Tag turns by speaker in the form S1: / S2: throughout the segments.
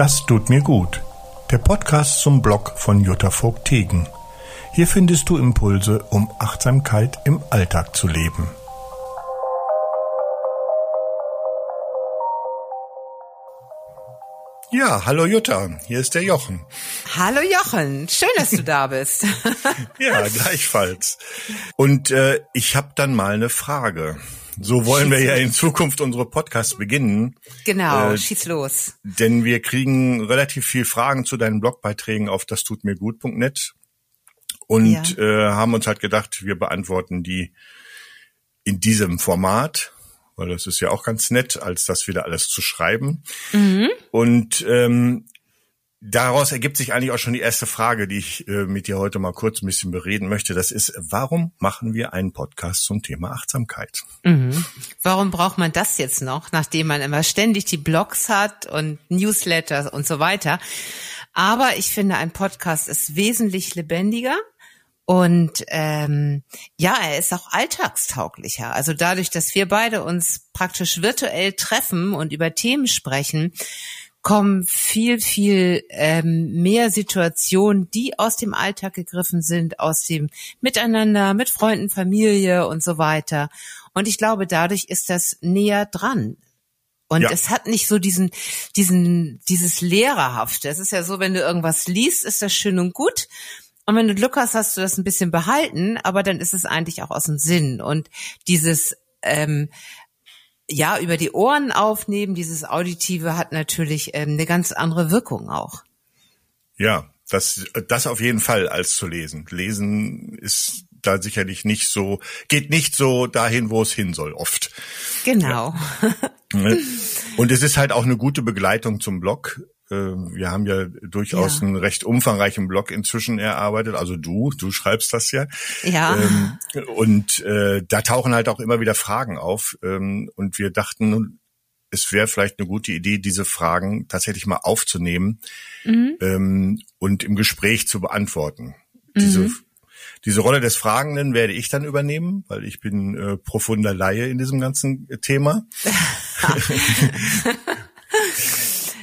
S1: Das tut mir gut. Der Podcast zum Blog von Jutta Vogt-Tegen. Hier findest du Impulse, um Achtsamkeit im Alltag zu leben. Ja, hallo Jutta, hier ist der Jochen.
S2: Hallo Jochen, schön, dass du da bist.
S1: ja, gleichfalls. Und äh, ich habe dann mal eine Frage. So wollen wir ja in Zukunft unsere Podcasts beginnen.
S2: Genau, äh, schieß los.
S1: Denn wir kriegen relativ viel Fragen zu deinen Blogbeiträgen auf das tut mir gut.net und ja. äh, haben uns halt gedacht, wir beantworten die in diesem Format, weil das ist ja auch ganz nett, als das wieder alles zu schreiben. Mhm. Und ähm, Daraus ergibt sich eigentlich auch schon die erste Frage, die ich äh, mit dir heute mal kurz ein bisschen bereden möchte. Das ist, warum machen wir einen Podcast zum Thema Achtsamkeit?
S2: Mhm. Warum braucht man das jetzt noch, nachdem man immer ständig die Blogs hat und Newsletters und so weiter? Aber ich finde, ein Podcast ist wesentlich lebendiger. Und ähm, ja, er ist auch alltagstauglicher. Also dadurch, dass wir beide uns praktisch virtuell treffen und über Themen sprechen, kommen viel, viel ähm, mehr Situationen, die aus dem Alltag gegriffen sind, aus dem Miteinander, mit Freunden, Familie und so weiter. Und ich glaube, dadurch ist das näher dran. Und ja. es hat nicht so diesen, diesen, dieses Lehrerhafte. Es ist ja so, wenn du irgendwas liest, ist das schön und gut. Und wenn du Glück hast, hast du das ein bisschen behalten, aber dann ist es eigentlich auch aus dem Sinn. Und dieses ähm, ja, über die Ohren aufnehmen, dieses Auditive hat natürlich ähm, eine ganz andere Wirkung auch.
S1: Ja, das, das auf jeden Fall als zu lesen. Lesen ist da sicherlich nicht so, geht nicht so dahin, wo es hin soll, oft.
S2: Genau.
S1: Ja. Und es ist halt auch eine gute Begleitung zum Blog. Ähm, wir haben ja durchaus ja. einen recht umfangreichen Blog inzwischen erarbeitet. Also du, du schreibst das ja.
S2: Ja. Ähm,
S1: und äh, da tauchen halt auch immer wieder Fragen auf. Ähm, und wir dachten, es wäre vielleicht eine gute Idee, diese Fragen tatsächlich mal aufzunehmen mhm. ähm, und im Gespräch zu beantworten. Mhm. Diese, diese Rolle des Fragenden werde ich dann übernehmen, weil ich bin äh, profunder Laie in diesem ganzen Thema.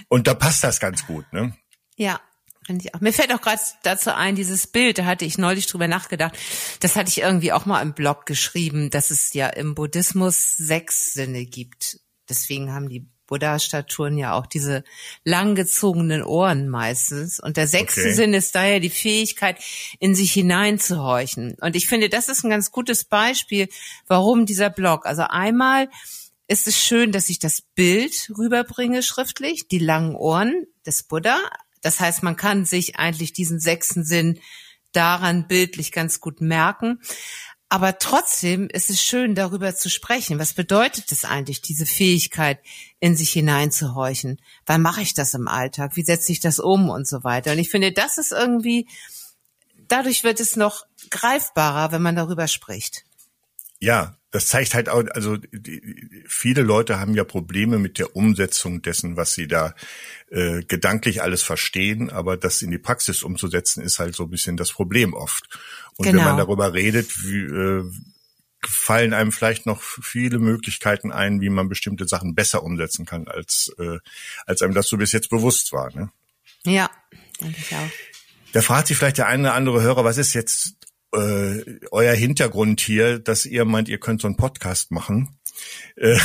S1: Und da passt das ganz gut, ne?
S2: Ja. Finde ich auch. Mir fällt auch gerade dazu ein, dieses Bild, da hatte ich neulich drüber nachgedacht. Das hatte ich irgendwie auch mal im Blog geschrieben, dass es ja im Buddhismus sechs Sinne gibt. Deswegen haben die Buddha-Statuen ja auch diese langgezogenen Ohren meistens. Und der sechste okay. Sinn ist daher die Fähigkeit, in sich hineinzuhorchen. Und ich finde, das ist ein ganz gutes Beispiel, warum dieser Blog. Also einmal ist es schön, dass ich das Bild rüberbringe schriftlich, die langen Ohren des Buddha. Das heißt, man kann sich eigentlich diesen sechsten Sinn daran bildlich ganz gut merken. Aber trotzdem ist es schön, darüber zu sprechen. Was bedeutet es eigentlich, diese Fähigkeit, in sich hineinzuhorchen? Wann mache ich das im Alltag? Wie setze ich das um und so weiter? Und ich finde, das ist irgendwie, dadurch wird es noch greifbarer, wenn man darüber spricht.
S1: Ja, das zeigt halt auch, also die, viele Leute haben ja Probleme mit der Umsetzung dessen, was sie da äh, gedanklich alles verstehen, aber das in die Praxis umzusetzen, ist halt so ein bisschen das Problem oft. Und genau. wenn man genau. darüber redet, wie, äh, fallen einem vielleicht noch viele Möglichkeiten ein, wie man bestimmte Sachen besser umsetzen kann, als, äh, als einem das so bis jetzt bewusst war. Ne?
S2: Ja, denke ich auch.
S1: Da fragt sich vielleicht der eine oder andere Hörer, was ist jetzt äh, euer Hintergrund hier, dass ihr meint, ihr könnt so einen Podcast machen. Äh,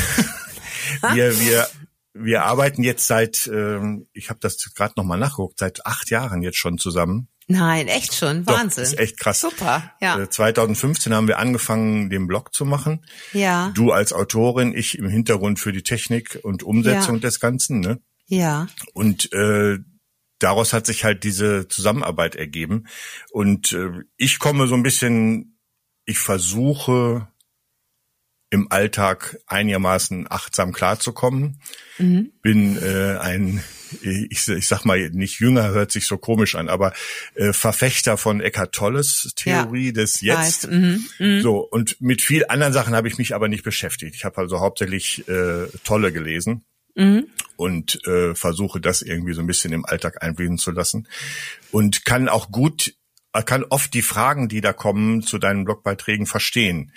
S1: wir, wir, wir arbeiten jetzt seit, äh, ich habe das gerade nochmal nachgeguckt, seit acht Jahren jetzt schon zusammen.
S2: Nein, echt schon, Wahnsinn. Doch,
S1: ist echt krass.
S2: Super, ja.
S1: 2015 äh, haben wir angefangen, den Blog zu machen.
S2: Ja.
S1: Du als Autorin, ich im Hintergrund für die Technik und Umsetzung ja. des Ganzen, ne?
S2: Ja.
S1: Und äh, daraus hat sich halt diese Zusammenarbeit ergeben. Und äh, ich komme so ein bisschen, ich versuche im Alltag einigermaßen achtsam klarzukommen. Mhm. Bin äh, ein, ich, ich sag mal, nicht jünger hört sich so komisch an, aber äh, Verfechter von Eckhart Tolles Theorie ja. des Jetzt. Mhm. Mhm. So und mit viel anderen Sachen habe ich mich aber nicht beschäftigt. Ich habe also hauptsächlich äh, Tolle gelesen. Und äh, versuche das irgendwie so ein bisschen im Alltag einfließen zu lassen. Und kann auch gut, kann oft die Fragen, die da kommen, zu deinen Blogbeiträgen verstehen.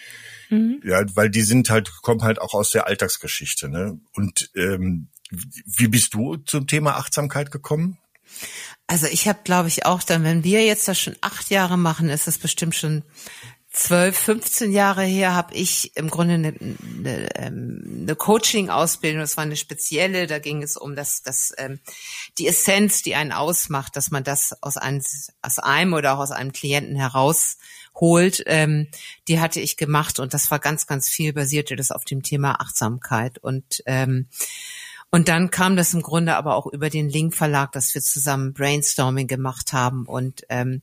S1: Mhm. Ja, weil die sind halt, kommen halt auch aus der Alltagsgeschichte, ne? Und ähm, wie bist du zum Thema Achtsamkeit gekommen?
S2: Also ich habe, glaube ich, auch dann, wenn wir jetzt das schon acht Jahre machen, ist das bestimmt schon zwölf, 15 Jahre her habe ich im Grunde eine, eine, ähm, eine Coaching-Ausbildung, das war eine spezielle, da ging es um das, das ähm, die Essenz, die einen ausmacht, dass man das aus einem, aus einem oder auch aus einem Klienten herausholt, ähm, die hatte ich gemacht. Und das war ganz, ganz viel basierte das auf dem Thema Achtsamkeit. Und ähm, und dann kam das im Grunde aber auch über den Link Verlag, dass wir zusammen Brainstorming gemacht haben. Und ähm,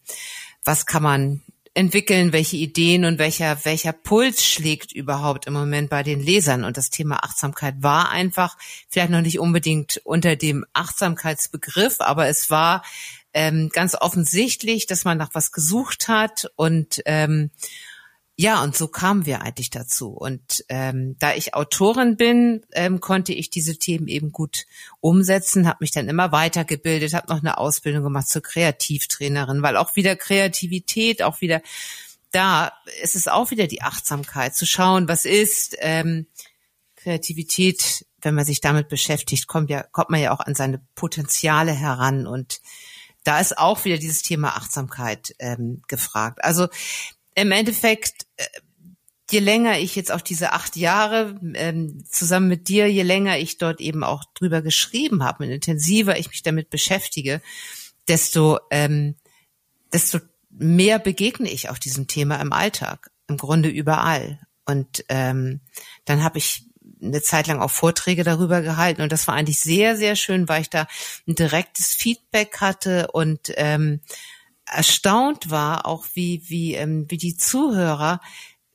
S2: was kann man entwickeln, welche Ideen und welcher, welcher Puls schlägt überhaupt im Moment bei den Lesern. Und das Thema Achtsamkeit war einfach, vielleicht noch nicht unbedingt unter dem Achtsamkeitsbegriff, aber es war ähm, ganz offensichtlich, dass man nach was gesucht hat und ähm, ja, und so kamen wir eigentlich dazu. Und ähm, da ich Autorin bin, ähm, konnte ich diese Themen eben gut umsetzen, habe mich dann immer weitergebildet, habe noch eine Ausbildung gemacht zur Kreativtrainerin, weil auch wieder Kreativität, auch wieder da ist es auch wieder die Achtsamkeit, zu schauen, was ist ähm, Kreativität, wenn man sich damit beschäftigt, kommt ja kommt man ja auch an seine Potenziale heran und da ist auch wieder dieses Thema Achtsamkeit ähm, gefragt. Also im Endeffekt, äh, je länger ich jetzt auch diese acht Jahre ähm, zusammen mit dir, je länger ich dort eben auch drüber geschrieben habe und intensiver ich mich damit beschäftige, desto, ähm, desto mehr begegne ich auch diesem Thema im Alltag, im Grunde überall. Und ähm, dann habe ich eine Zeit lang auch Vorträge darüber gehalten und das war eigentlich sehr, sehr schön, weil ich da ein direktes Feedback hatte und ähm, erstaunt war, auch wie, wie, ähm, wie die Zuhörer,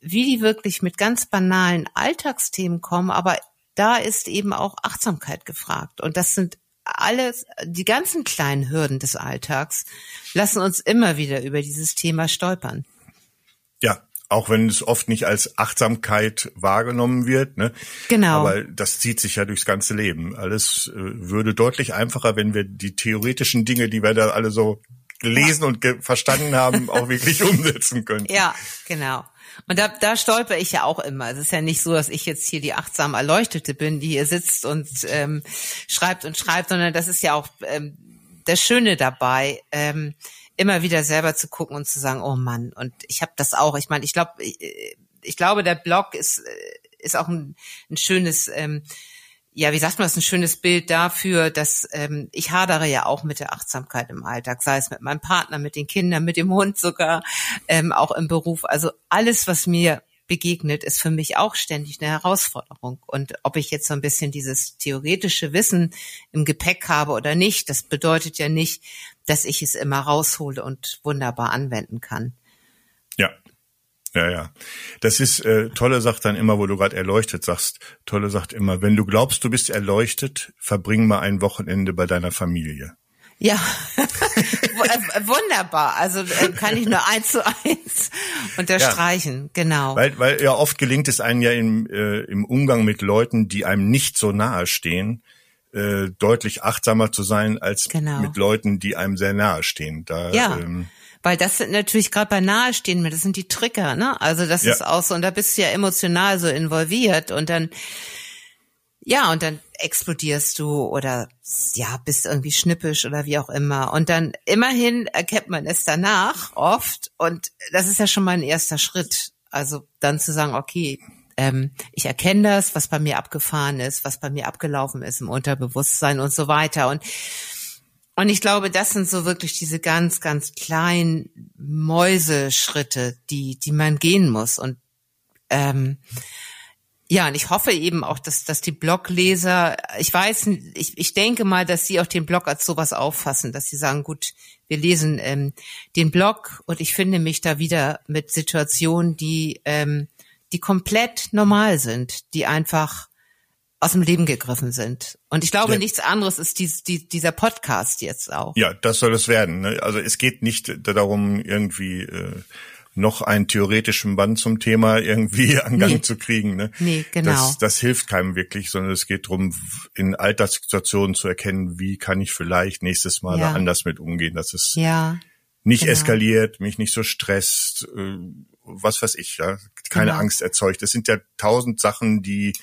S2: wie die wirklich mit ganz banalen Alltagsthemen kommen, aber da ist eben auch Achtsamkeit gefragt. Und das sind alles, die ganzen kleinen Hürden des Alltags lassen uns immer wieder über dieses Thema stolpern.
S1: Ja, auch wenn es oft nicht als Achtsamkeit wahrgenommen wird. Ne?
S2: Genau.
S1: Aber das zieht sich ja durchs ganze Leben. Alles äh, würde deutlich einfacher, wenn wir die theoretischen Dinge, die wir da alle so gelesen und ge verstanden haben, auch wirklich umsetzen können.
S2: Ja, genau. Und da, da stolper ich ja auch immer. Es ist ja nicht so, dass ich jetzt hier die achtsam Erleuchtete bin, die hier sitzt und ähm, schreibt und schreibt, sondern das ist ja auch ähm, das Schöne dabei, ähm, immer wieder selber zu gucken und zu sagen, oh Mann, und ich habe das auch. Ich meine, ich glaube, ich, ich glaube, der Blog ist ist auch ein, ein schönes ähm, ja, wie sagt man, das ist ein schönes Bild dafür, dass ähm, ich hadere ja auch mit der Achtsamkeit im Alltag, sei es mit meinem Partner, mit den Kindern, mit dem Hund sogar, ähm, auch im Beruf. Also alles, was mir begegnet, ist für mich auch ständig eine Herausforderung. Und ob ich jetzt so ein bisschen dieses theoretische Wissen im Gepäck habe oder nicht, das bedeutet ja nicht, dass ich es immer raushole und wunderbar anwenden kann.
S1: Ja, ja. Das ist, äh, Tolle sagt dann immer, wo du gerade erleuchtet sagst, Tolle sagt immer, wenn du glaubst, du bist erleuchtet, verbring mal ein Wochenende bei deiner Familie.
S2: Ja, äh, wunderbar. Also äh, kann ich nur eins zu eins unterstreichen, ja. genau.
S1: Weil, weil ja oft gelingt es einem ja im, äh, im Umgang mit Leuten, die einem nicht so nahe stehen, äh, deutlich achtsamer zu sein als genau. mit Leuten, die einem sehr nahe stehen. Da,
S2: ja. Ähm, weil das sind natürlich gerade bei nahestehenden, das sind die Trigger, ne? Also das ja. ist auch so, und da bist du ja emotional so involviert und dann, ja, und dann explodierst du oder ja, bist irgendwie schnippisch oder wie auch immer. Und dann immerhin erkennt man es danach oft und das ist ja schon mal ein erster Schritt. Also dann zu sagen, okay, ähm, ich erkenne das, was bei mir abgefahren ist, was bei mir abgelaufen ist im Unterbewusstsein und so weiter. Und und ich glaube, das sind so wirklich diese ganz, ganz kleinen Mäuseschritte, die, die man gehen muss. Und ähm, ja, und ich hoffe eben auch, dass, dass die Blogleser, ich weiß, ich, ich denke mal, dass sie auch den Blog als sowas auffassen, dass sie sagen, gut, wir lesen ähm, den Blog und ich finde mich da wieder mit Situationen, die, ähm, die komplett normal sind, die einfach aus dem Leben gegriffen sind. Und ich glaube, ja. nichts anderes ist dies, die, dieser Podcast jetzt auch.
S1: Ja, das soll es werden. Ne? Also es geht nicht darum, irgendwie äh, noch einen theoretischen Band zum Thema irgendwie an Gang nee. zu kriegen. Ne?
S2: Nee, genau.
S1: Das, das hilft keinem wirklich, sondern es geht darum, in Alltagssituationen zu erkennen, wie kann ich vielleicht nächstes Mal ja. da anders mit umgehen, dass es ja, nicht genau. eskaliert, mich nicht so stresst, äh, was weiß ich, ja, keine genau. Angst erzeugt. Es sind ja tausend Sachen, die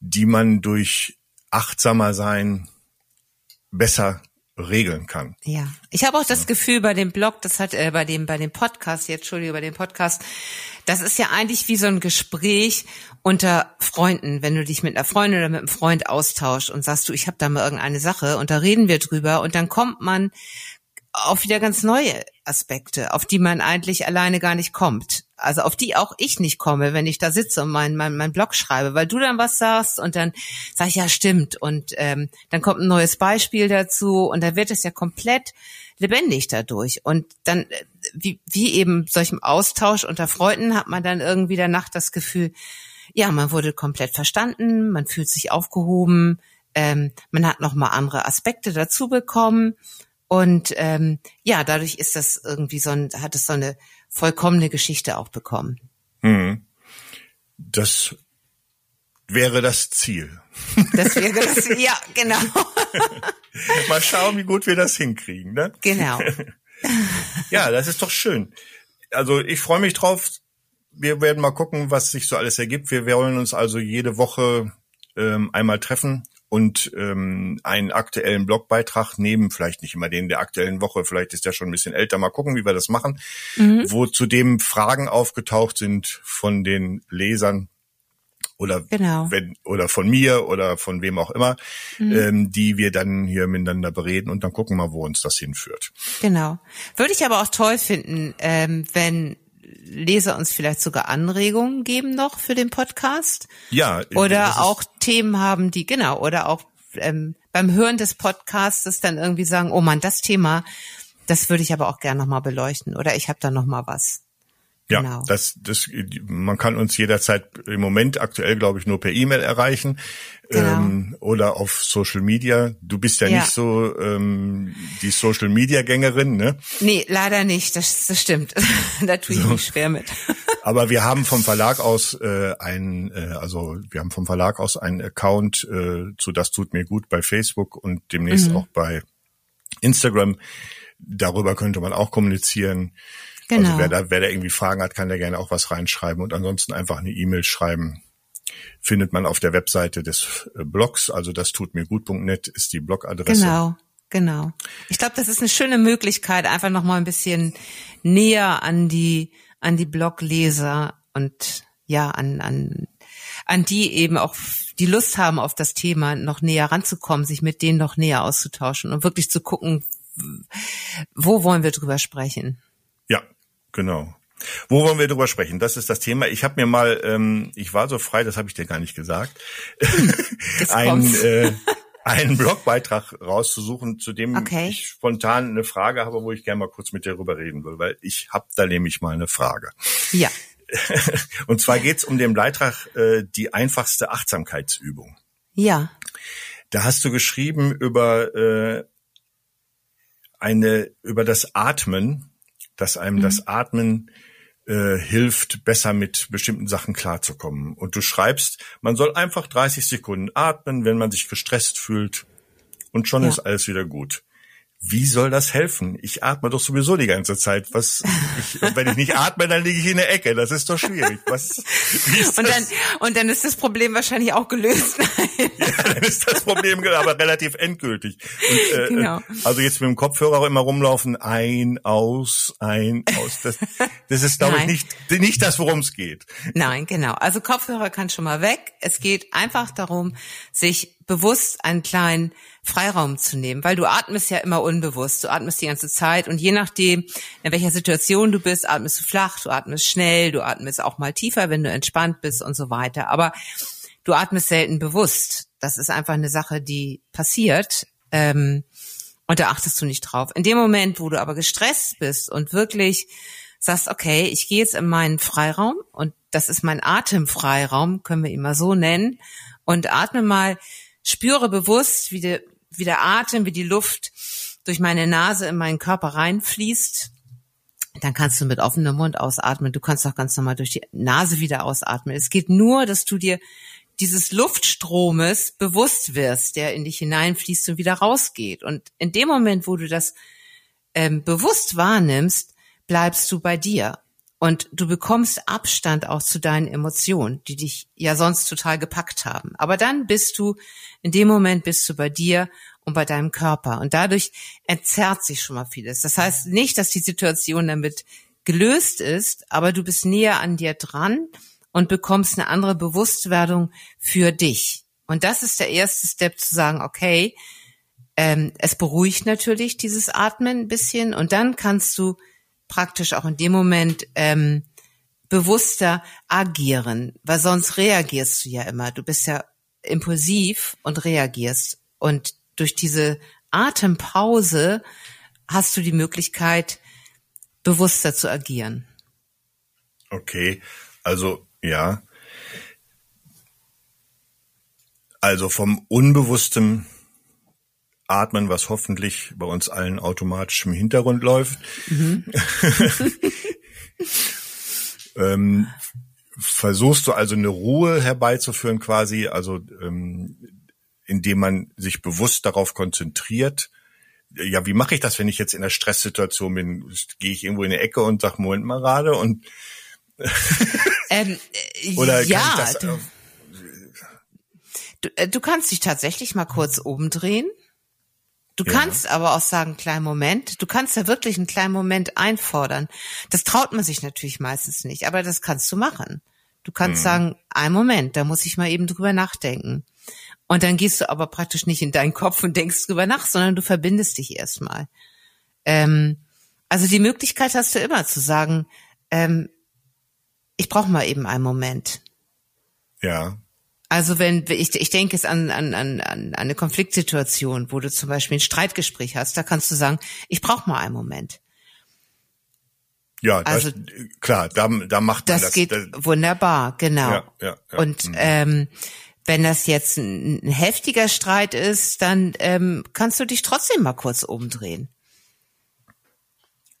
S1: die man durch achtsamer sein besser regeln kann.
S2: Ja, ich habe auch das ja. Gefühl bei dem Blog, das hat äh, bei dem bei dem Podcast jetzt, Entschuldige, bei dem Podcast, das ist ja eigentlich wie so ein Gespräch unter Freunden, wenn du dich mit einer Freundin oder mit einem Freund austauschst und sagst du, ich habe da mal irgendeine Sache und da reden wir drüber und dann kommt man auf wieder ganz neue Aspekte, auf die man eigentlich alleine gar nicht kommt. Also auf die auch ich nicht komme, wenn ich da sitze und meinen mein, mein Blog schreibe, weil du dann was sagst und dann sag ich, ja, stimmt. Und ähm, dann kommt ein neues Beispiel dazu und dann wird es ja komplett lebendig dadurch. Und dann, äh, wie, wie eben solchem Austausch unter Freunden, hat man dann irgendwie danach das Gefühl, ja, man wurde komplett verstanden, man fühlt sich aufgehoben, ähm, man hat nochmal andere Aspekte dazu bekommen und ähm, ja, dadurch ist das irgendwie so ein, hat es so eine vollkommene Geschichte auch bekommen.
S1: Hm. Das wäre das Ziel.
S2: Das wäre das Ziel, ja, genau.
S1: Mal schauen, wie gut wir das hinkriegen, ne?
S2: Genau.
S1: ja, das ist doch schön. Also ich freue mich drauf. Wir werden mal gucken, was sich so alles ergibt. Wir wollen uns also jede Woche ähm, einmal treffen und ähm, einen aktuellen Blogbeitrag nehmen, vielleicht nicht immer den der aktuellen Woche, vielleicht ist der schon ein bisschen älter, mal gucken, wie wir das machen, mhm. wo zudem Fragen aufgetaucht sind von den Lesern oder genau. wenn oder von mir oder von wem auch immer, mhm. ähm, die wir dann hier miteinander bereden und dann gucken wir, wo uns das hinführt.
S2: Genau. Würde ich aber auch toll finden, ähm, wenn Leser uns vielleicht sogar Anregungen geben noch für den Podcast.
S1: Ja.
S2: Oder auch Themen haben, die, genau, oder auch ähm, beim Hören des Podcasts dann irgendwie sagen, oh man, das Thema, das würde ich aber auch gerne nochmal beleuchten. Oder ich habe da nochmal was.
S1: Ja, genau. das, das, man kann uns jederzeit im Moment aktuell, glaube ich, nur per E-Mail erreichen genau. ähm, oder auf Social Media. Du bist ja, ja. nicht so ähm, die Social Media Gängerin, ne?
S2: Nee, leider nicht. Das, das stimmt. da tue ich so. mich schwer mit.
S1: Aber wir haben vom Verlag aus äh, ein, äh, also wir haben vom Verlag aus einen Account äh, zu Das tut mir gut bei Facebook und demnächst mhm. auch bei Instagram. Darüber könnte man auch kommunizieren. Also genau. Also wer da, wer da irgendwie Fragen hat, kann da gerne auch was reinschreiben und ansonsten einfach eine E-Mail schreiben. Findet man auf der Webseite des äh, Blogs, also das tut mir gut.net ist die Blogadresse.
S2: Genau. Genau. Ich glaube, das ist eine schöne Möglichkeit, einfach noch mal ein bisschen näher an die an die Blogleser und ja an an an die eben auch die Lust haben auf das Thema noch näher ranzukommen, sich mit denen noch näher auszutauschen und wirklich zu gucken, wo wollen wir drüber sprechen.
S1: Genau. Wo wollen wir drüber sprechen? Das ist das Thema. Ich habe mir mal, ähm, ich war so frei, das habe ich dir gar nicht gesagt, ein, äh, einen Blogbeitrag rauszusuchen, zu dem okay. ich spontan eine Frage habe, wo ich gerne mal kurz mit dir drüber reden will, weil ich habe da nämlich mal eine Frage.
S2: Ja.
S1: Und zwar geht's um den Beitrag äh, die einfachste Achtsamkeitsübung.
S2: Ja.
S1: Da hast du geschrieben über äh, eine über das Atmen dass einem mhm. das Atmen äh, hilft, besser mit bestimmten Sachen klarzukommen. Und du schreibst, man soll einfach 30 Sekunden atmen, wenn man sich gestresst fühlt und schon ja. ist alles wieder gut wie soll das helfen? Ich atme doch sowieso die ganze Zeit. Was, ich, wenn ich nicht atme, dann liege ich in der Ecke. Das ist doch schwierig. Was,
S2: und dann, und dann ist das Problem wahrscheinlich auch gelöst.
S1: ja, dann ist das Problem aber relativ endgültig. Und, äh, genau. Also jetzt mit dem Kopfhörer auch immer rumlaufen, ein, aus, ein, aus. Das, das ist, glaube ich, nicht, nicht das, worum es geht.
S2: Nein, genau. Also Kopfhörer kann schon mal weg. Es geht einfach darum, sich bewusst einen kleinen Freiraum zu nehmen, weil du atmest ja immer unbewusst, du atmest die ganze Zeit und je nachdem, in welcher Situation du bist, atmest du flach, du atmest schnell, du atmest auch mal tiefer, wenn du entspannt bist und so weiter. Aber du atmest selten bewusst. Das ist einfach eine Sache, die passiert. Ähm, und da achtest du nicht drauf. In dem Moment, wo du aber gestresst bist und wirklich sagst, okay, ich gehe jetzt in meinen Freiraum und das ist mein Atemfreiraum, können wir ihn mal so nennen, und atme mal, spüre bewusst, wie, de, wie der Atem, wie die Luft durch meine Nase in meinen Körper reinfließt, dann kannst du mit offenem Mund ausatmen. Du kannst auch ganz normal durch die Nase wieder ausatmen. Es geht nur, dass du dir dieses Luftstromes bewusst wirst, der in dich hineinfließt und wieder rausgeht. Und in dem Moment, wo du das ähm, bewusst wahrnimmst, bleibst du bei dir. Und du bekommst Abstand auch zu deinen Emotionen, die dich ja sonst total gepackt haben. Aber dann bist du, in dem Moment bist du bei dir und bei deinem Körper. Und dadurch entzerrt sich schon mal vieles. Das heißt nicht, dass die Situation damit gelöst ist, aber du bist näher an dir dran und bekommst eine andere Bewusstwerdung für dich. Und das ist der erste Step zu sagen, okay, ähm, es beruhigt natürlich dieses Atmen ein bisschen und dann kannst du praktisch auch in dem Moment ähm, bewusster agieren, weil sonst reagierst du ja immer. Du bist ja impulsiv und reagierst. Und durch diese Atempause hast du die Möglichkeit, bewusster zu agieren.
S1: Okay, also ja. Also vom unbewussten Atmen, was hoffentlich bei uns allen automatisch im Hintergrund läuft. Mhm. ähm, versuchst du also eine Ruhe herbeizuführen quasi, also ähm, indem man sich bewusst darauf konzentriert. Ja, wie mache ich das, wenn ich jetzt in einer Stresssituation bin? Gehe ich irgendwo in eine Ecke und sag Moment mal gerade und
S2: ähm, oder ja, kann ich das, du, du, äh, du kannst dich tatsächlich mal kurz oben drehen Du ja. kannst aber auch sagen, kleinen Moment. Du kannst ja wirklich einen kleinen Moment einfordern. Das traut man sich natürlich meistens nicht, aber das kannst du machen. Du kannst mhm. sagen, ein Moment, da muss ich mal eben drüber nachdenken. Und dann gehst du aber praktisch nicht in deinen Kopf und denkst drüber nach, sondern du verbindest dich erstmal. Ähm, also die Möglichkeit hast du immer zu sagen, ähm, ich brauche mal eben einen Moment.
S1: Ja.
S2: Also wenn ich, ich denke es an, an, an, an eine Konfliktsituation, wo du zum Beispiel ein Streitgespräch hast, da kannst du sagen, ich brauche mal einen Moment.
S1: Ja, also das, klar, da, da macht
S2: man das. Das geht das, wunderbar, genau. Ja, ja, ja. Und mhm. ähm, wenn das jetzt ein, ein, heftiger Streit ist, dann ähm, kannst du dich trotzdem mal kurz umdrehen.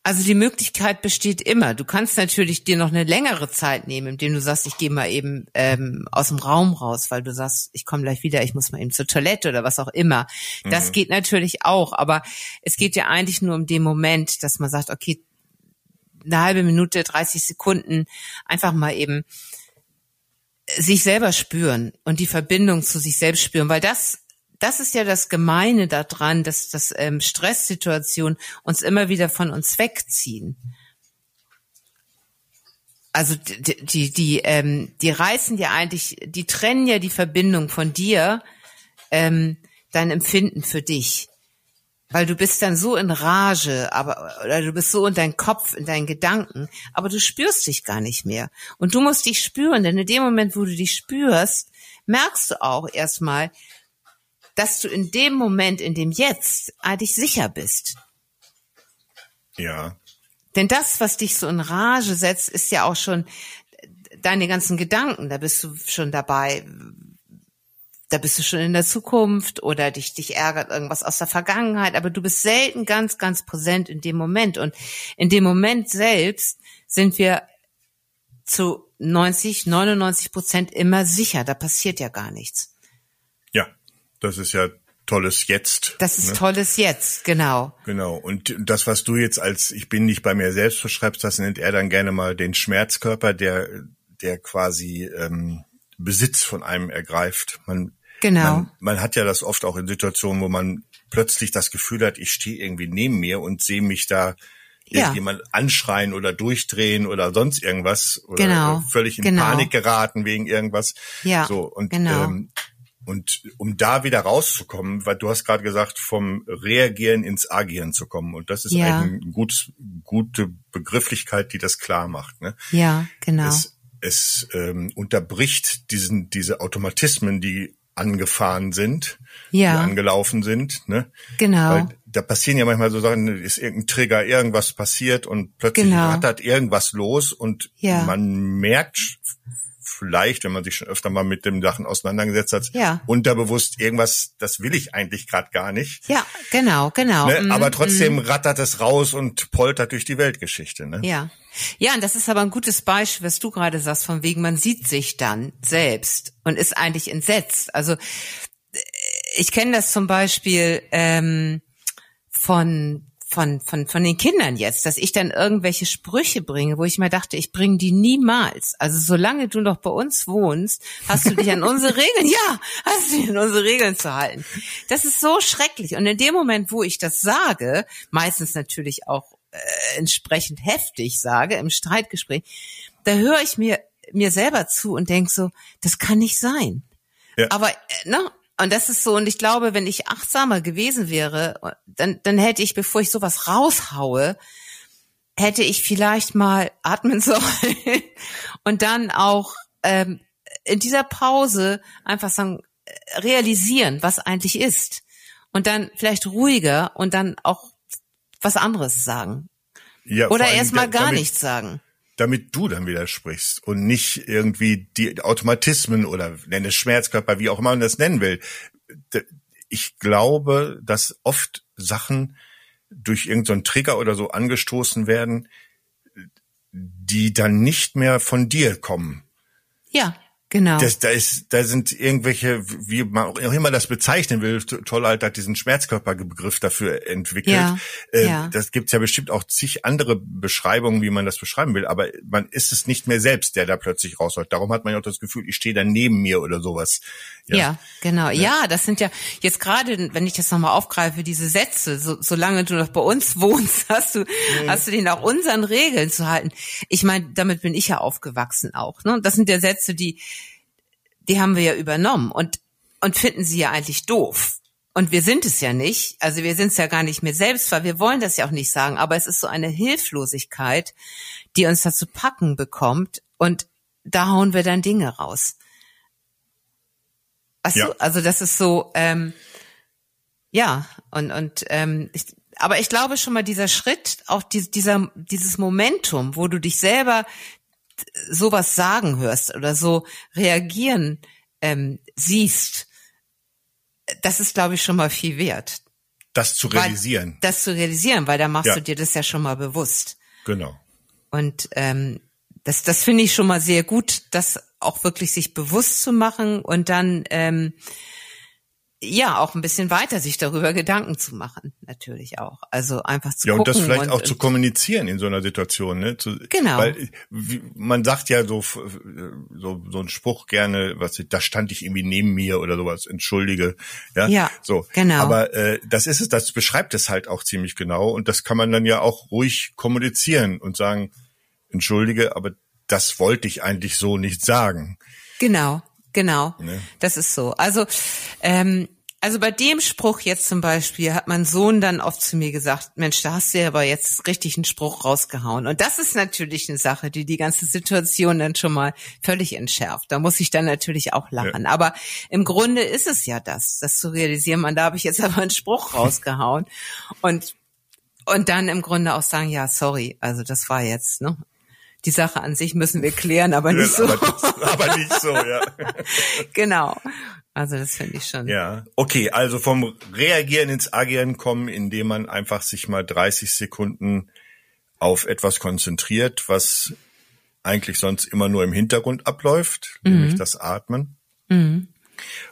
S2: Also die Möglichkeit besteht immer. Du kannst natürlich dir noch eine längere Zeit nehmen, indem du sagst, ich gehe mal eben ähm, aus dem Raum raus, weil du sagst, ich komme gleich wieder, ich muss mal eben zur Toilette oder was auch immer. Das mhm. geht natürlich auch, aber es geht ja eigentlich nur um den Moment, dass man sagt, okay, eine halbe Minute, 30 Sekunden, einfach mal eben sich selber spüren und die Verbindung zu sich selbst spüren, weil das das ist ja das Gemeine daran, dass das ähm, Stresssituationen uns immer wieder von uns wegziehen. Also die, die, die, ähm, die reißen ja eigentlich, die trennen ja die Verbindung von dir, ähm, dein Empfinden für dich. Weil du bist dann so in Rage, aber oder du bist so in deinem Kopf, in deinen Gedanken, aber du spürst dich gar nicht mehr. Und du musst dich spüren, denn in dem Moment, wo du dich spürst, merkst du auch erstmal, dass du in dem Moment, in dem Jetzt, eigentlich sicher bist.
S1: Ja.
S2: Denn das, was dich so in Rage setzt, ist ja auch schon deine ganzen Gedanken. Da bist du schon dabei. Da bist du schon in der Zukunft oder dich, dich ärgert irgendwas aus der Vergangenheit. Aber du bist selten ganz, ganz präsent in dem Moment. Und in dem Moment selbst sind wir zu 90, 99 Prozent immer sicher. Da passiert ja gar nichts.
S1: Das ist ja tolles Jetzt.
S2: Das ist ne? tolles Jetzt, genau.
S1: Genau. Und das, was du jetzt als ich bin nicht bei mir selbst beschreibst, das nennt er dann gerne mal den Schmerzkörper, der, der quasi ähm, Besitz von einem ergreift. Man,
S2: genau.
S1: Man, man hat ja das oft auch in Situationen, wo man plötzlich das Gefühl hat, ich stehe irgendwie neben mir und sehe mich da ja. jemand anschreien oder durchdrehen oder sonst irgendwas oder
S2: genau.
S1: völlig in
S2: genau.
S1: Panik geraten wegen irgendwas.
S2: Ja.
S1: So und
S2: genau.
S1: ähm, und um da wieder rauszukommen, weil du hast gerade gesagt, vom Reagieren ins Agieren zu kommen. Und das ist ja. eine gutes, gute Begrifflichkeit, die das klar macht. Ne?
S2: Ja, genau.
S1: Es, es ähm, unterbricht diesen, diese Automatismen, die angefahren sind,
S2: ja.
S1: die angelaufen sind. Ne?
S2: Genau.
S1: Weil da passieren ja manchmal so Sachen, ist irgendein Trigger, irgendwas passiert und plötzlich genau. rattert irgendwas los und
S2: ja.
S1: man merkt vielleicht, wenn man sich schon öfter mal mit dem Sachen auseinandergesetzt hat,
S2: ja.
S1: unterbewusst irgendwas, das will ich eigentlich gerade gar nicht.
S2: Ja, genau, genau.
S1: Ne? Mm, aber trotzdem mm. rattert es raus und poltert durch die Weltgeschichte. Ne?
S2: Ja. Ja, und das ist aber ein gutes Beispiel, was du gerade sagst, von wegen, man sieht sich dann selbst und ist eigentlich entsetzt. Also äh, ich kenne das zum Beispiel ähm, von von, von, von den Kindern jetzt, dass ich dann irgendwelche Sprüche bringe, wo ich mir dachte, ich bringe die niemals. Also solange du noch bei uns wohnst, hast du dich an unsere Regeln, ja, hast du dich an unsere Regeln zu halten. Das ist so schrecklich. Und in dem Moment, wo ich das sage, meistens natürlich auch äh, entsprechend heftig sage im Streitgespräch, da höre ich mir mir selber zu und denk so, das kann nicht sein. Ja. Aber äh, ne, und das ist so, und ich glaube, wenn ich achtsamer gewesen wäre, dann, dann hätte ich, bevor ich sowas raushaue, hätte ich vielleicht mal atmen sollen und dann auch ähm, in dieser Pause einfach sagen, äh, realisieren, was eigentlich ist. Und dann vielleicht ruhiger und dann auch was anderes sagen. Ja, Oder erst mal gar damit, nichts sagen
S1: damit du dann widersprichst und nicht irgendwie die Automatismen oder nenne Schmerzkörper, wie auch immer man das nennen will. Ich glaube, dass oft Sachen durch irgendeinen so Trigger oder so angestoßen werden, die dann nicht mehr von dir kommen.
S2: Ja. Genau.
S1: Das, da ist, da sind irgendwelche, wie man auch immer das bezeichnen will, Tollheit hat diesen Schmerzkörperbegriff dafür entwickelt. Ja, äh, ja. Das gibt's ja bestimmt auch zig andere Beschreibungen, wie man das beschreiben will, aber man ist es nicht mehr selbst, der da plötzlich rausholt. Darum hat man ja auch das Gefühl, ich stehe da neben mir oder sowas.
S2: Ja, ja genau. Ja. ja. das sind ja jetzt gerade, wenn ich das nochmal aufgreife, diese Sätze, so, solange du noch bei uns wohnst, hast du, mhm. hast du den nach unseren Regeln zu halten. Ich meine, damit bin ich ja aufgewachsen auch. Ne? Das sind ja Sätze, die die haben wir ja übernommen und, und finden sie ja eigentlich doof. Und wir sind es ja nicht. Also wir sind es ja gar nicht mehr selbst, weil wir wollen das ja auch nicht sagen. Aber es ist so eine Hilflosigkeit, die uns dazu packen bekommt. Und da hauen wir dann Dinge raus. Weißt ja. du? Also das ist so, ähm, ja, und, und ähm, ich, aber ich glaube schon mal dieser Schritt, auch die, dieser, dieses Momentum, wo du dich selber sowas sagen hörst oder so reagieren ähm, siehst, das ist, glaube ich, schon mal viel wert.
S1: Das zu realisieren.
S2: Weil, das zu realisieren, weil da machst ja. du dir das ja schon mal bewusst.
S1: Genau.
S2: Und ähm, das, das finde ich schon mal sehr gut, das auch wirklich sich bewusst zu machen und dann ähm, ja, auch ein bisschen weiter sich darüber Gedanken zu machen, natürlich auch. Also einfach zu ja, gucken.
S1: Ja, und das vielleicht und, auch zu kommunizieren in so einer Situation, ne? Zu,
S2: genau.
S1: Weil wie, man sagt ja so, so, so ein Spruch gerne, was da stand ich irgendwie neben mir oder sowas, entschuldige. Ja,
S2: ja
S1: so.
S2: genau.
S1: Aber äh, das ist es, das beschreibt es halt auch ziemlich genau. Und das kann man dann ja auch ruhig kommunizieren und sagen, entschuldige, aber das wollte ich eigentlich so nicht sagen.
S2: Genau. Genau, ne? das ist so. Also, ähm, also bei dem Spruch jetzt zum Beispiel hat mein Sohn dann oft zu mir gesagt, Mensch, da hast du ja aber jetzt richtig einen Spruch rausgehauen. Und das ist natürlich eine Sache, die die ganze Situation dann schon mal völlig entschärft. Da muss ich dann natürlich auch lachen. Ja. Aber im Grunde ist es ja das, das zu realisieren, man, da habe ich jetzt aber einen Spruch rausgehauen. Und, und dann im Grunde auch sagen, ja, sorry, also das war jetzt, ne? Die Sache an sich müssen wir klären, aber nicht so.
S1: aber, aber nicht so, ja.
S2: genau. Also das finde ich schon.
S1: Ja, okay, also vom Reagieren ins Agieren kommen, indem man einfach sich mal 30 Sekunden auf etwas konzentriert, was eigentlich sonst immer nur im Hintergrund abläuft, mhm. nämlich das Atmen. Mhm.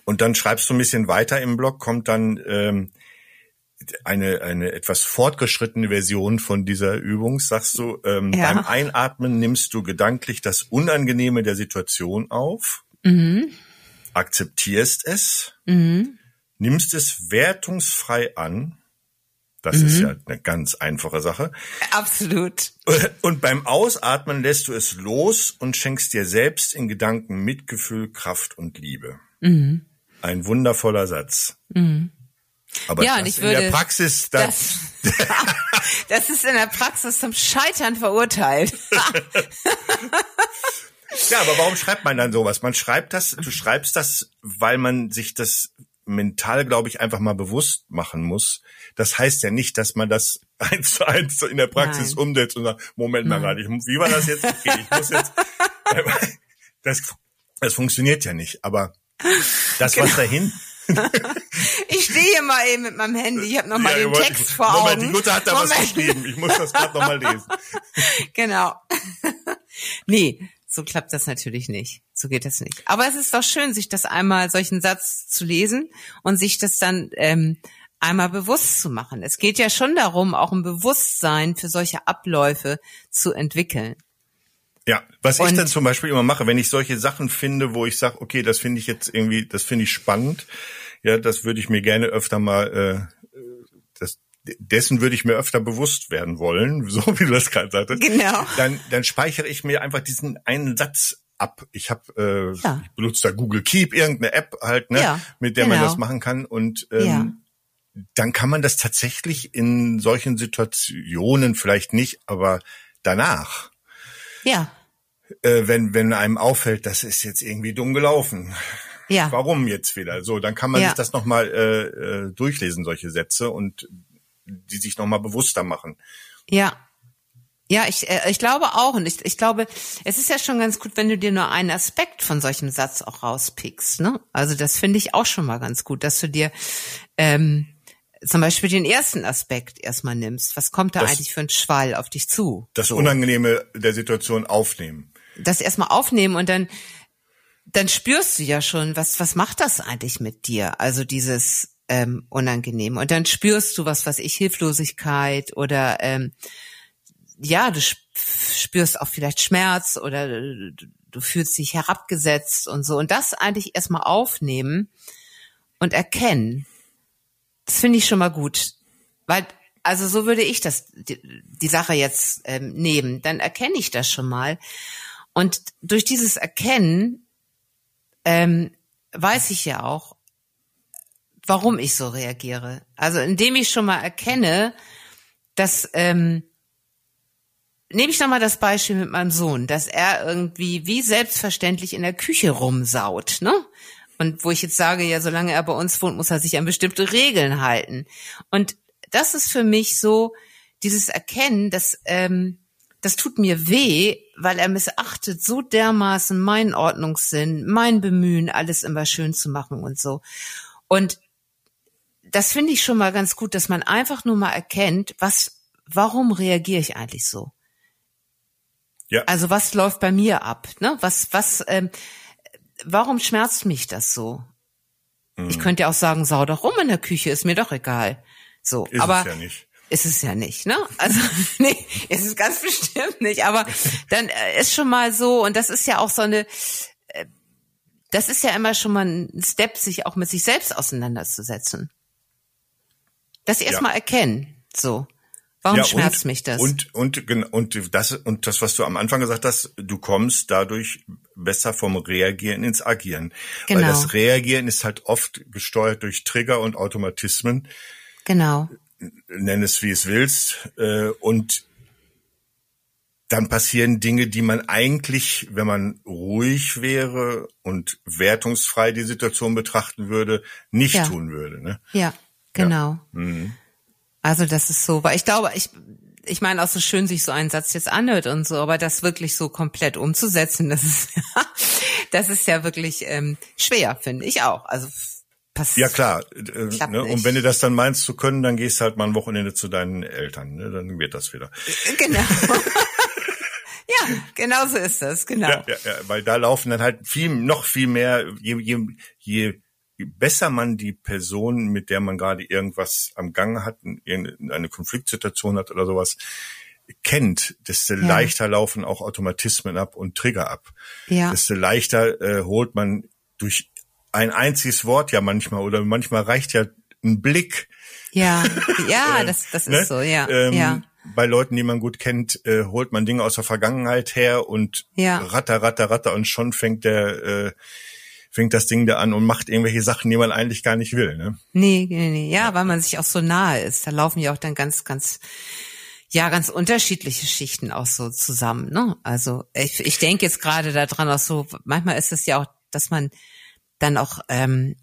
S1: Und dann schreibst du ein bisschen weiter im Blog, kommt dann ähm, eine, eine etwas fortgeschrittene Version von dieser Übung, sagst du, ähm, ja. beim Einatmen nimmst du gedanklich das Unangenehme der Situation auf, mhm. akzeptierst es, mhm. nimmst es wertungsfrei an, das mhm. ist ja eine ganz einfache Sache.
S2: Absolut.
S1: Und beim Ausatmen lässt du es los und schenkst dir selbst in Gedanken Mitgefühl, Kraft und Liebe. Mhm. Ein wundervoller Satz. Aber ja, und ich würde, in der Praxis,
S2: das, das, das ist in der Praxis zum Scheitern verurteilt.
S1: ja, aber warum schreibt man dann sowas? Man schreibt das, du schreibst das, weil man sich das mental, glaube ich, einfach mal bewusst machen muss. Das heißt ja nicht, dass man das eins zu eins in der Praxis Nein. umsetzt und sagt, Moment mal gerade, wie war das jetzt? Okay, ich muss jetzt, das, das funktioniert ja nicht, aber das, genau. was dahin,
S2: ich stehe hier mal eben mit meinem Handy. Ich habe noch mal ja, den Text vor Augen.
S1: Moment, die Mutter hat da Moment. was geschrieben. Ich muss das gerade noch mal lesen.
S2: genau. nee, so klappt das natürlich nicht. So geht das nicht. Aber es ist doch schön, sich das einmal solchen Satz zu lesen und sich das dann ähm, einmal bewusst zu machen. Es geht ja schon darum, auch ein Bewusstsein für solche Abläufe zu entwickeln.
S1: Ja, was und, ich dann zum Beispiel immer mache, wenn ich solche Sachen finde, wo ich sage, okay, das finde ich jetzt irgendwie, das finde ich spannend, ja, das würde ich mir gerne öfter mal, äh, das, dessen würde ich mir öfter bewusst werden wollen, so wie du das gerade sagtest.
S2: Genau.
S1: Dann, dann speichere ich mir einfach diesen einen Satz ab. Ich habe, äh, ja. ich benutze da Google Keep, irgendeine App halt, ne, ja, mit der genau. man das machen kann und ähm, ja dann kann man das tatsächlich in solchen Situationen vielleicht nicht, aber danach.
S2: Ja.
S1: Äh, wenn, wenn einem auffällt, das ist jetzt irgendwie dumm gelaufen.
S2: Ja.
S1: Warum jetzt wieder? So, dann kann man ja. sich das nochmal äh, äh, durchlesen, solche Sätze, und die sich nochmal bewusster machen.
S2: Ja. Ja, ich, äh, ich glaube auch. Und ich, ich glaube, es ist ja schon ganz gut, wenn du dir nur einen Aspekt von solchem Satz auch rauspickst. Ne? Also das finde ich auch schon mal ganz gut, dass du dir ähm, zum Beispiel den ersten Aspekt erstmal nimmst. Was kommt da das, eigentlich für ein Schwall auf dich zu?
S1: Das Unangenehme der Situation aufnehmen.
S2: Das erstmal aufnehmen und dann, dann spürst du ja schon, was, was macht das eigentlich mit dir? Also dieses ähm, Unangenehm. Und dann spürst du was, was ich, Hilflosigkeit oder ähm, ja, du spürst auch vielleicht Schmerz oder du, du fühlst dich herabgesetzt und so. Und das eigentlich erstmal aufnehmen und erkennen das finde ich schon mal gut. Weil, also so würde ich das, die, die Sache jetzt ähm, nehmen. Dann erkenne ich das schon mal. Und durch dieses Erkennen ähm, weiß ich ja auch, warum ich so reagiere. Also indem ich schon mal erkenne, dass ähm, nehme ich nochmal das Beispiel mit meinem Sohn, dass er irgendwie wie selbstverständlich in der Küche rumsaut, ne? Und wo ich jetzt sage, ja, solange er bei uns wohnt, muss er sich an bestimmte Regeln halten. Und das ist für mich so dieses Erkennen, dass ähm, das tut mir weh, weil er missachtet so dermaßen meinen Ordnungssinn, mein Bemühen, alles immer schön zu machen und so. Und das finde ich schon mal ganz gut, dass man einfach nur mal erkennt, was, warum reagiere ich eigentlich so? Ja. Also was läuft bei mir ab? Ne? Was, was, ähm, warum schmerzt mich das so? Mhm. Ich könnte ja auch sagen, sau doch rum in der Küche, ist mir doch egal. So,
S1: ist
S2: aber
S1: es ja nicht.
S2: ist es ja nicht, ne? Also nee, ist es ganz bestimmt nicht. Aber dann äh, ist schon mal so und das ist ja auch so eine, äh, das ist ja immer schon mal ein Step, sich auch mit sich selbst auseinanderzusetzen. Das erstmal ja. erkennen, so. Warum ja, schmerzt
S1: und,
S2: mich das?
S1: Und, und, und das, und das, was du am Anfang gesagt hast, du kommst dadurch besser vom Reagieren ins Agieren. Genau. Weil das Reagieren ist halt oft gesteuert durch Trigger und Automatismen.
S2: Genau.
S1: Nenn es wie es willst. Äh, und dann passieren Dinge, die man eigentlich, wenn man ruhig wäre und wertungsfrei die Situation betrachten würde, nicht ja. tun würde. Ne?
S2: Ja, genau. Ja. Mhm. Also das ist so, weil ich glaube, ich, ich meine auch so schön sich so ein Satz jetzt anhört und so, aber das wirklich so komplett umzusetzen, das ist, das ist ja wirklich ähm, schwer, finde ich auch. Also
S1: passiert. Ja klar. Äh, ne? Und wenn du das dann meinst zu können, dann gehst halt mal ein Wochenende zu deinen Eltern. Ne? Dann wird das wieder.
S2: Äh, genau. ja, genau so ist das, genau.
S1: Ja, ja, ja, weil da laufen dann halt viel, noch viel mehr, je, je, je besser man die Person, mit der man gerade irgendwas am Gang hat, eine Konfliktsituation hat oder sowas, kennt, desto ja. leichter laufen auch Automatismen ab und Trigger ab. Ja. Desto leichter äh, holt man durch ein einziges Wort ja manchmal oder manchmal reicht ja ein Blick.
S2: Ja, ja, äh, das, das ist ne? so, ja. Ähm, ja.
S1: Bei Leuten, die man gut kennt, äh, holt man Dinge aus der Vergangenheit her und ja. ratter, ratter, ratter und schon fängt der äh, fängt das Ding da an und macht irgendwelche Sachen, die man eigentlich gar nicht will. Ne?
S2: Nee, nee, nee. Ja, ja, weil man sich auch so nahe ist. Da laufen ja auch dann ganz, ganz, ja, ganz unterschiedliche Schichten auch so zusammen. Ne? Also ich, ich denke jetzt gerade daran auch so, manchmal ist es ja auch, dass man dann auch, ähm,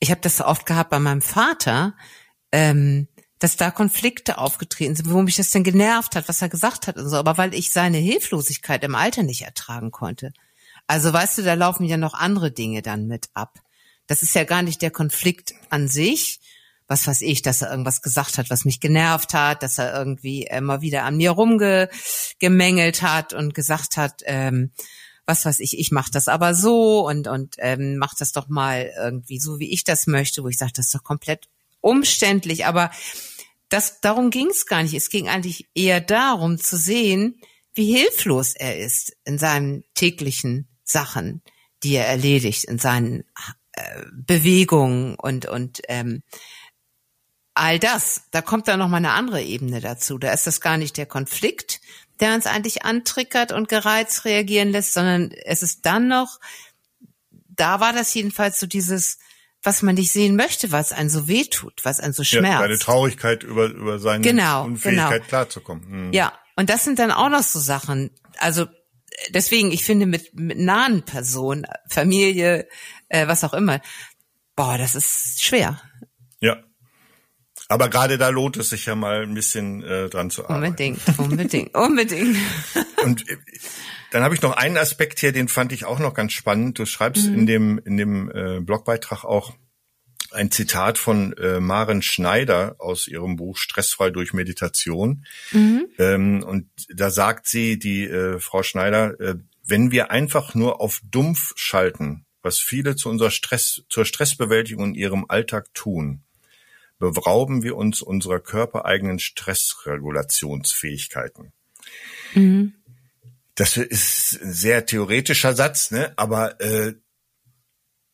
S2: ich habe das so oft gehabt bei meinem Vater, ähm, dass da Konflikte aufgetreten sind, wo mich das denn genervt hat, was er gesagt hat und so, aber weil ich seine Hilflosigkeit im Alter nicht ertragen konnte. Also weißt du, da laufen ja noch andere Dinge dann mit ab. Das ist ja gar nicht der Konflikt an sich, was weiß ich, dass er irgendwas gesagt hat, was mich genervt hat, dass er irgendwie immer wieder an mir rumgemängelt hat und gesagt hat, ähm, was weiß ich, ich mach das aber so und und ähm, mach das doch mal irgendwie so, wie ich das möchte, wo ich sage, das ist doch komplett umständlich, aber das, darum ging es gar nicht. Es ging eigentlich eher darum zu sehen, wie hilflos er ist in seinen täglichen Sachen, die er erledigt, in seinen äh, Bewegungen und und ähm, all das. Da kommt dann noch mal eine andere Ebene dazu. Da ist das gar nicht der Konflikt, der uns eigentlich antriggert und gereizt reagieren lässt, sondern es ist dann noch, da war das jedenfalls so dieses, was man nicht sehen möchte, was einen so wehtut, was einen so schmerzt. Ja,
S1: seine Traurigkeit über, über seine genau, Unfähigkeit genau. klarzukommen.
S2: Hm. Ja, und das sind dann auch noch so Sachen. Also deswegen, ich finde mit, mit nahen Personen, Familie, äh, was auch immer, boah, das ist schwer.
S1: Ja. Aber gerade da lohnt es sich ja mal ein bisschen äh, dran zu arbeiten.
S2: Unbedingt, unbedingt, unbedingt.
S1: Und äh, dann habe ich noch einen Aspekt hier, den fand ich auch noch ganz spannend. Du schreibst mhm. in dem in dem äh, Blogbeitrag auch ein Zitat von äh, Maren Schneider aus ihrem Buch Stressfrei durch Meditation. Mhm. Ähm, und da sagt sie, die äh, Frau Schneider, äh, wenn wir einfach nur auf dumpf schalten, was viele zu unserer Stress, zur Stressbewältigung in ihrem Alltag tun, berauben wir uns unserer körpereigenen Stressregulationsfähigkeiten. Mhm. Das ist ein sehr theoretischer Satz, ne? aber äh,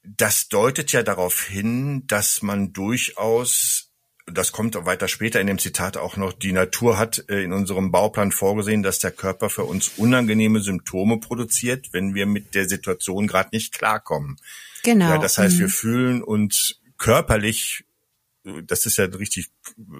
S1: das deutet ja darauf hin, dass man durchaus das kommt weiter später in dem Zitat auch noch, die Natur hat äh, in unserem Bauplan vorgesehen, dass der Körper für uns unangenehme Symptome produziert, wenn wir mit der Situation gerade nicht klarkommen. Genau. Ja, das heißt, mhm. wir fühlen uns körperlich das ist ja richtig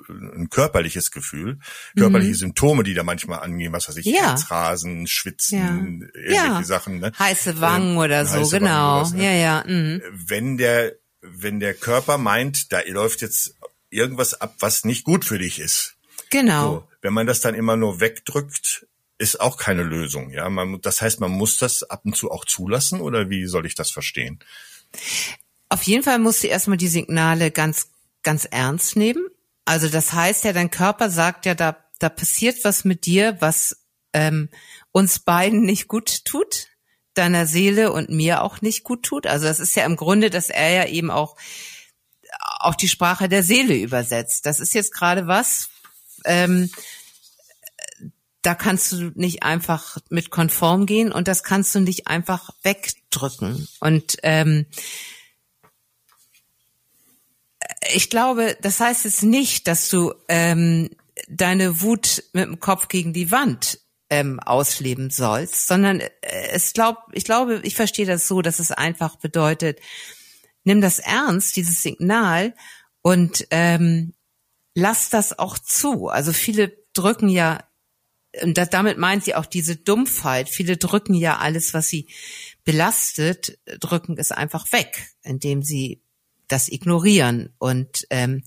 S1: ein körperliches Gefühl, körperliche mhm. Symptome, die da manchmal angehen, was weiß ich, ja. Herzrasen, Schwitzen, ja. irgendwelche ja. Sachen. Ne?
S2: Heiße Wangen ähm, oder so, genau. Sowas, ne? Ja, ja. Mhm.
S1: Wenn der, wenn der Körper meint, da läuft jetzt irgendwas ab, was nicht gut für dich ist.
S2: Genau. So,
S1: wenn man das dann immer nur wegdrückt, ist auch keine Lösung. Ja, man, das heißt, man muss das ab und zu auch zulassen oder wie soll ich das verstehen?
S2: Auf jeden Fall musst du erstmal die Signale ganz ganz ernst nehmen. Also das heißt ja, dein Körper sagt ja, da, da passiert was mit dir, was ähm, uns beiden nicht gut tut, deiner Seele und mir auch nicht gut tut. Also das ist ja im Grunde, dass er ja eben auch auch die Sprache der Seele übersetzt. Das ist jetzt gerade was, ähm, da kannst du nicht einfach mit konform gehen und das kannst du nicht einfach wegdrücken. Und ähm, ich glaube, das heißt jetzt nicht, dass du ähm, deine Wut mit dem Kopf gegen die Wand ähm, ausleben sollst, sondern äh, es glaub, ich glaube, ich verstehe das so, dass es einfach bedeutet, nimm das ernst, dieses Signal und ähm, lass das auch zu. Also viele drücken ja, und damit meint sie auch diese Dumpfheit. Viele drücken ja alles, was sie belastet, drücken es einfach weg, indem sie das ignorieren. Und ähm,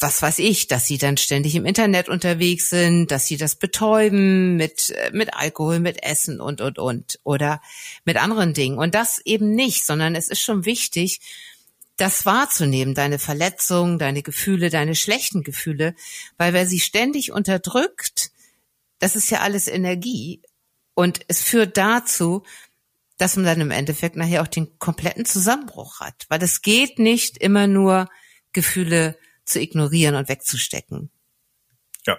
S2: was weiß ich, dass sie dann ständig im Internet unterwegs sind, dass sie das betäuben mit, äh, mit Alkohol, mit Essen und, und, und oder mit anderen Dingen. Und das eben nicht, sondern es ist schon wichtig, das wahrzunehmen, deine Verletzungen, deine Gefühle, deine schlechten Gefühle, weil wer sie ständig unterdrückt, das ist ja alles Energie. Und es führt dazu, dass man dann im Endeffekt nachher auch den kompletten Zusammenbruch hat. Weil es geht nicht immer nur, Gefühle zu ignorieren und wegzustecken.
S1: Ja.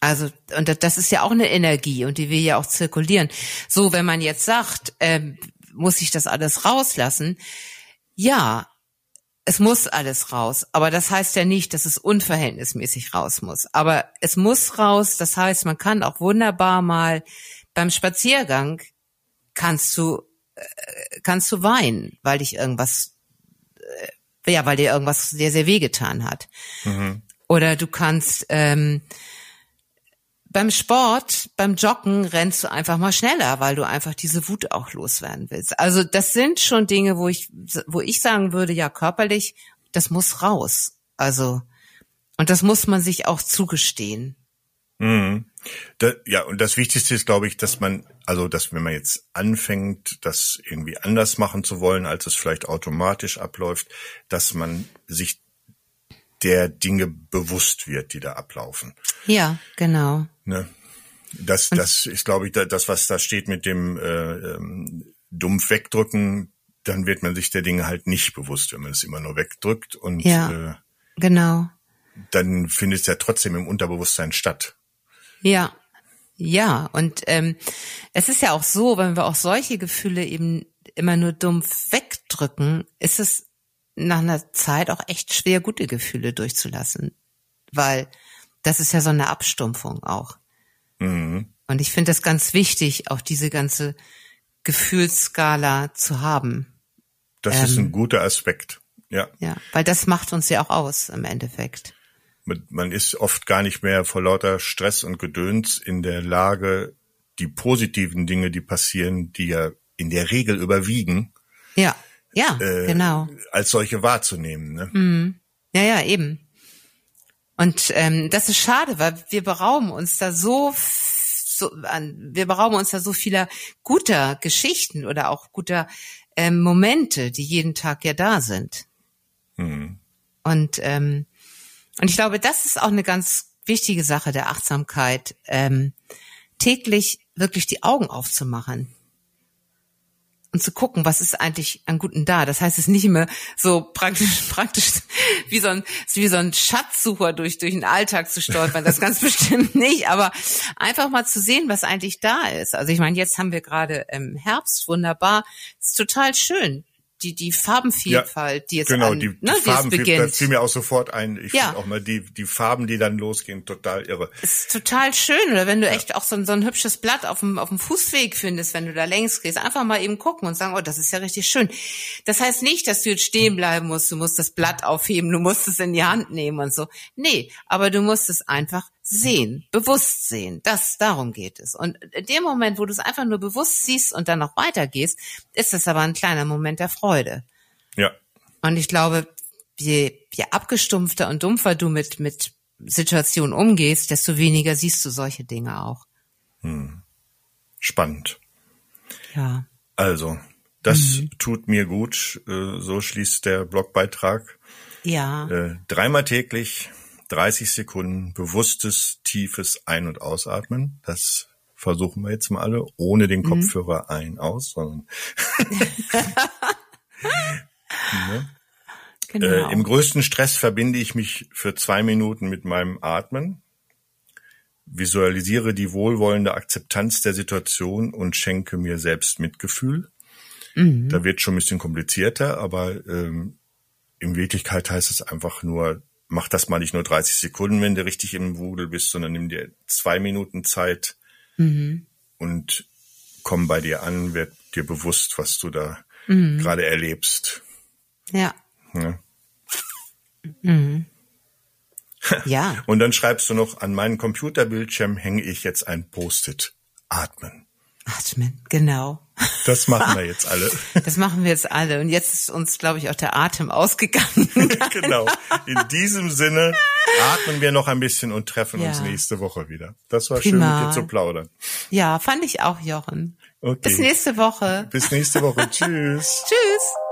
S2: Also, und das ist ja auch eine Energie und die will ja auch zirkulieren. So, wenn man jetzt sagt, ähm, muss ich das alles rauslassen? Ja, es muss alles raus. Aber das heißt ja nicht, dass es unverhältnismäßig raus muss. Aber es muss raus. Das heißt, man kann auch wunderbar mal beim Spaziergang kannst du äh, kannst du weinen, weil dich irgendwas äh, ja, weil dir irgendwas sehr sehr wehgetan hat. Mhm. Oder du kannst ähm, beim Sport, beim Joggen rennst du einfach mal schneller, weil du einfach diese Wut auch loswerden willst. Also das sind schon Dinge, wo ich, wo ich sagen würde, ja körperlich, das muss raus. Also und das muss man sich auch zugestehen.
S1: Mhm. Da, ja, und das Wichtigste ist, glaube ich, dass man, also dass wenn man jetzt anfängt, das irgendwie anders machen zu wollen, als es vielleicht automatisch abläuft, dass man sich der Dinge bewusst wird, die da ablaufen.
S2: Ja, genau.
S1: Ne? Das, das ist, glaube ich, das, was da steht mit dem äh, ähm, dumpf wegdrücken. dann wird man sich der Dinge halt nicht bewusst, wenn man es immer nur wegdrückt und
S2: ja, äh, genau.
S1: Dann findet es ja trotzdem im Unterbewusstsein statt.
S2: Ja, ja. Und ähm, es ist ja auch so, wenn wir auch solche Gefühle eben immer nur dumpf wegdrücken, ist es nach einer Zeit auch echt schwer, gute Gefühle durchzulassen, weil das ist ja so eine Abstumpfung auch. Mhm. Und ich finde das ganz wichtig, auch diese ganze Gefühlsskala zu haben.
S1: Das ähm, ist ein ähm, guter Aspekt. Ja.
S2: Ja, weil das macht uns ja auch aus im Endeffekt.
S1: Man ist oft gar nicht mehr vor lauter Stress und Gedöns in der Lage, die positiven Dinge, die passieren, die ja in der Regel überwiegen.
S2: Ja, ja, äh, genau.
S1: Als solche wahrzunehmen. Ne?
S2: Mhm. Ja, ja, eben. Und ähm, das ist schade, weil wir berauben uns da so so, wir berauben uns da so vieler guter Geschichten oder auch guter ähm, Momente, die jeden Tag ja da sind. Mhm. Und ähm, und ich glaube, das ist auch eine ganz wichtige Sache der Achtsamkeit, ähm, täglich wirklich die Augen aufzumachen und zu gucken, was ist eigentlich an Guten da. Das heißt, es ist nicht immer so praktisch, praktisch wie so ein, wie so ein Schatzsucher durch, durch den Alltag zu stolpern. Das ganz bestimmt nicht, aber einfach mal zu sehen, was eigentlich da ist. Also ich meine, jetzt haben wir gerade im Herbst, wunderbar. ist total schön die, die Farbenvielfalt, ja, die jetzt
S1: genau,
S2: an,
S1: die, die ne, Farbenvielfalt, das fiel mir auch sofort ein. Ich ja. finde auch mal die, die Farben, die dann losgehen, total irre.
S2: Ist total schön. Oder wenn du ja. echt auch so ein, so ein hübsches Blatt auf dem, auf dem Fußweg findest, wenn du da längs gehst, einfach mal eben gucken und sagen, oh, das ist ja richtig schön. Das heißt nicht, dass du jetzt stehen bleiben musst, du musst das Blatt aufheben, du musst es in die Hand nehmen und so. Nee, aber du musst es einfach sehen, bewusst sehen. Das, darum geht es. Und in dem Moment, wo du es einfach nur bewusst siehst und dann noch weitergehst, ist es aber ein kleiner Moment der Freude.
S1: Ja.
S2: Und ich glaube, je, je abgestumpfter und dumpfer du mit, mit Situationen umgehst, desto weniger siehst du solche Dinge auch. Hm.
S1: Spannend.
S2: Ja.
S1: Also, das mhm. tut mir gut. Äh, so schließt der Blogbeitrag.
S2: Ja.
S1: Äh, dreimal täglich 30 Sekunden bewusstes, tiefes Ein- und Ausatmen. Das versuchen wir jetzt mal alle, ohne den mhm. Kopfhörer mhm. ein, aus, sondern ne? genau. äh, Im größten Stress verbinde ich mich für zwei Minuten mit meinem Atmen, visualisiere die wohlwollende Akzeptanz der Situation und schenke mir selbst Mitgefühl. Mhm. Da wird schon ein bisschen komplizierter, aber ähm, in Wirklichkeit heißt es einfach nur mach das mal nicht nur 30 Sekunden, wenn du richtig im Wudel bist, sondern nimm dir zwei Minuten Zeit mhm. und komm bei dir an, werd dir bewusst, was du da mhm. gerade erlebst.
S2: Ja. Ja. Mhm. ja.
S1: Und dann schreibst du noch, an meinen Computerbildschirm hänge ich jetzt ein Post-it. Atmen.
S2: Atmen, genau.
S1: Das machen wir jetzt alle.
S2: Das machen wir jetzt alle. Und jetzt ist uns, glaube ich, auch der Atem ausgegangen.
S1: genau. In diesem Sinne atmen wir noch ein bisschen und treffen ja. uns nächste Woche wieder. Das war Prima. schön, mit dir zu plaudern.
S2: Ja, fand ich auch, Jochen. Okay. Bis nächste Woche.
S1: Bis nächste Woche. Tschüss.
S2: Tschüss.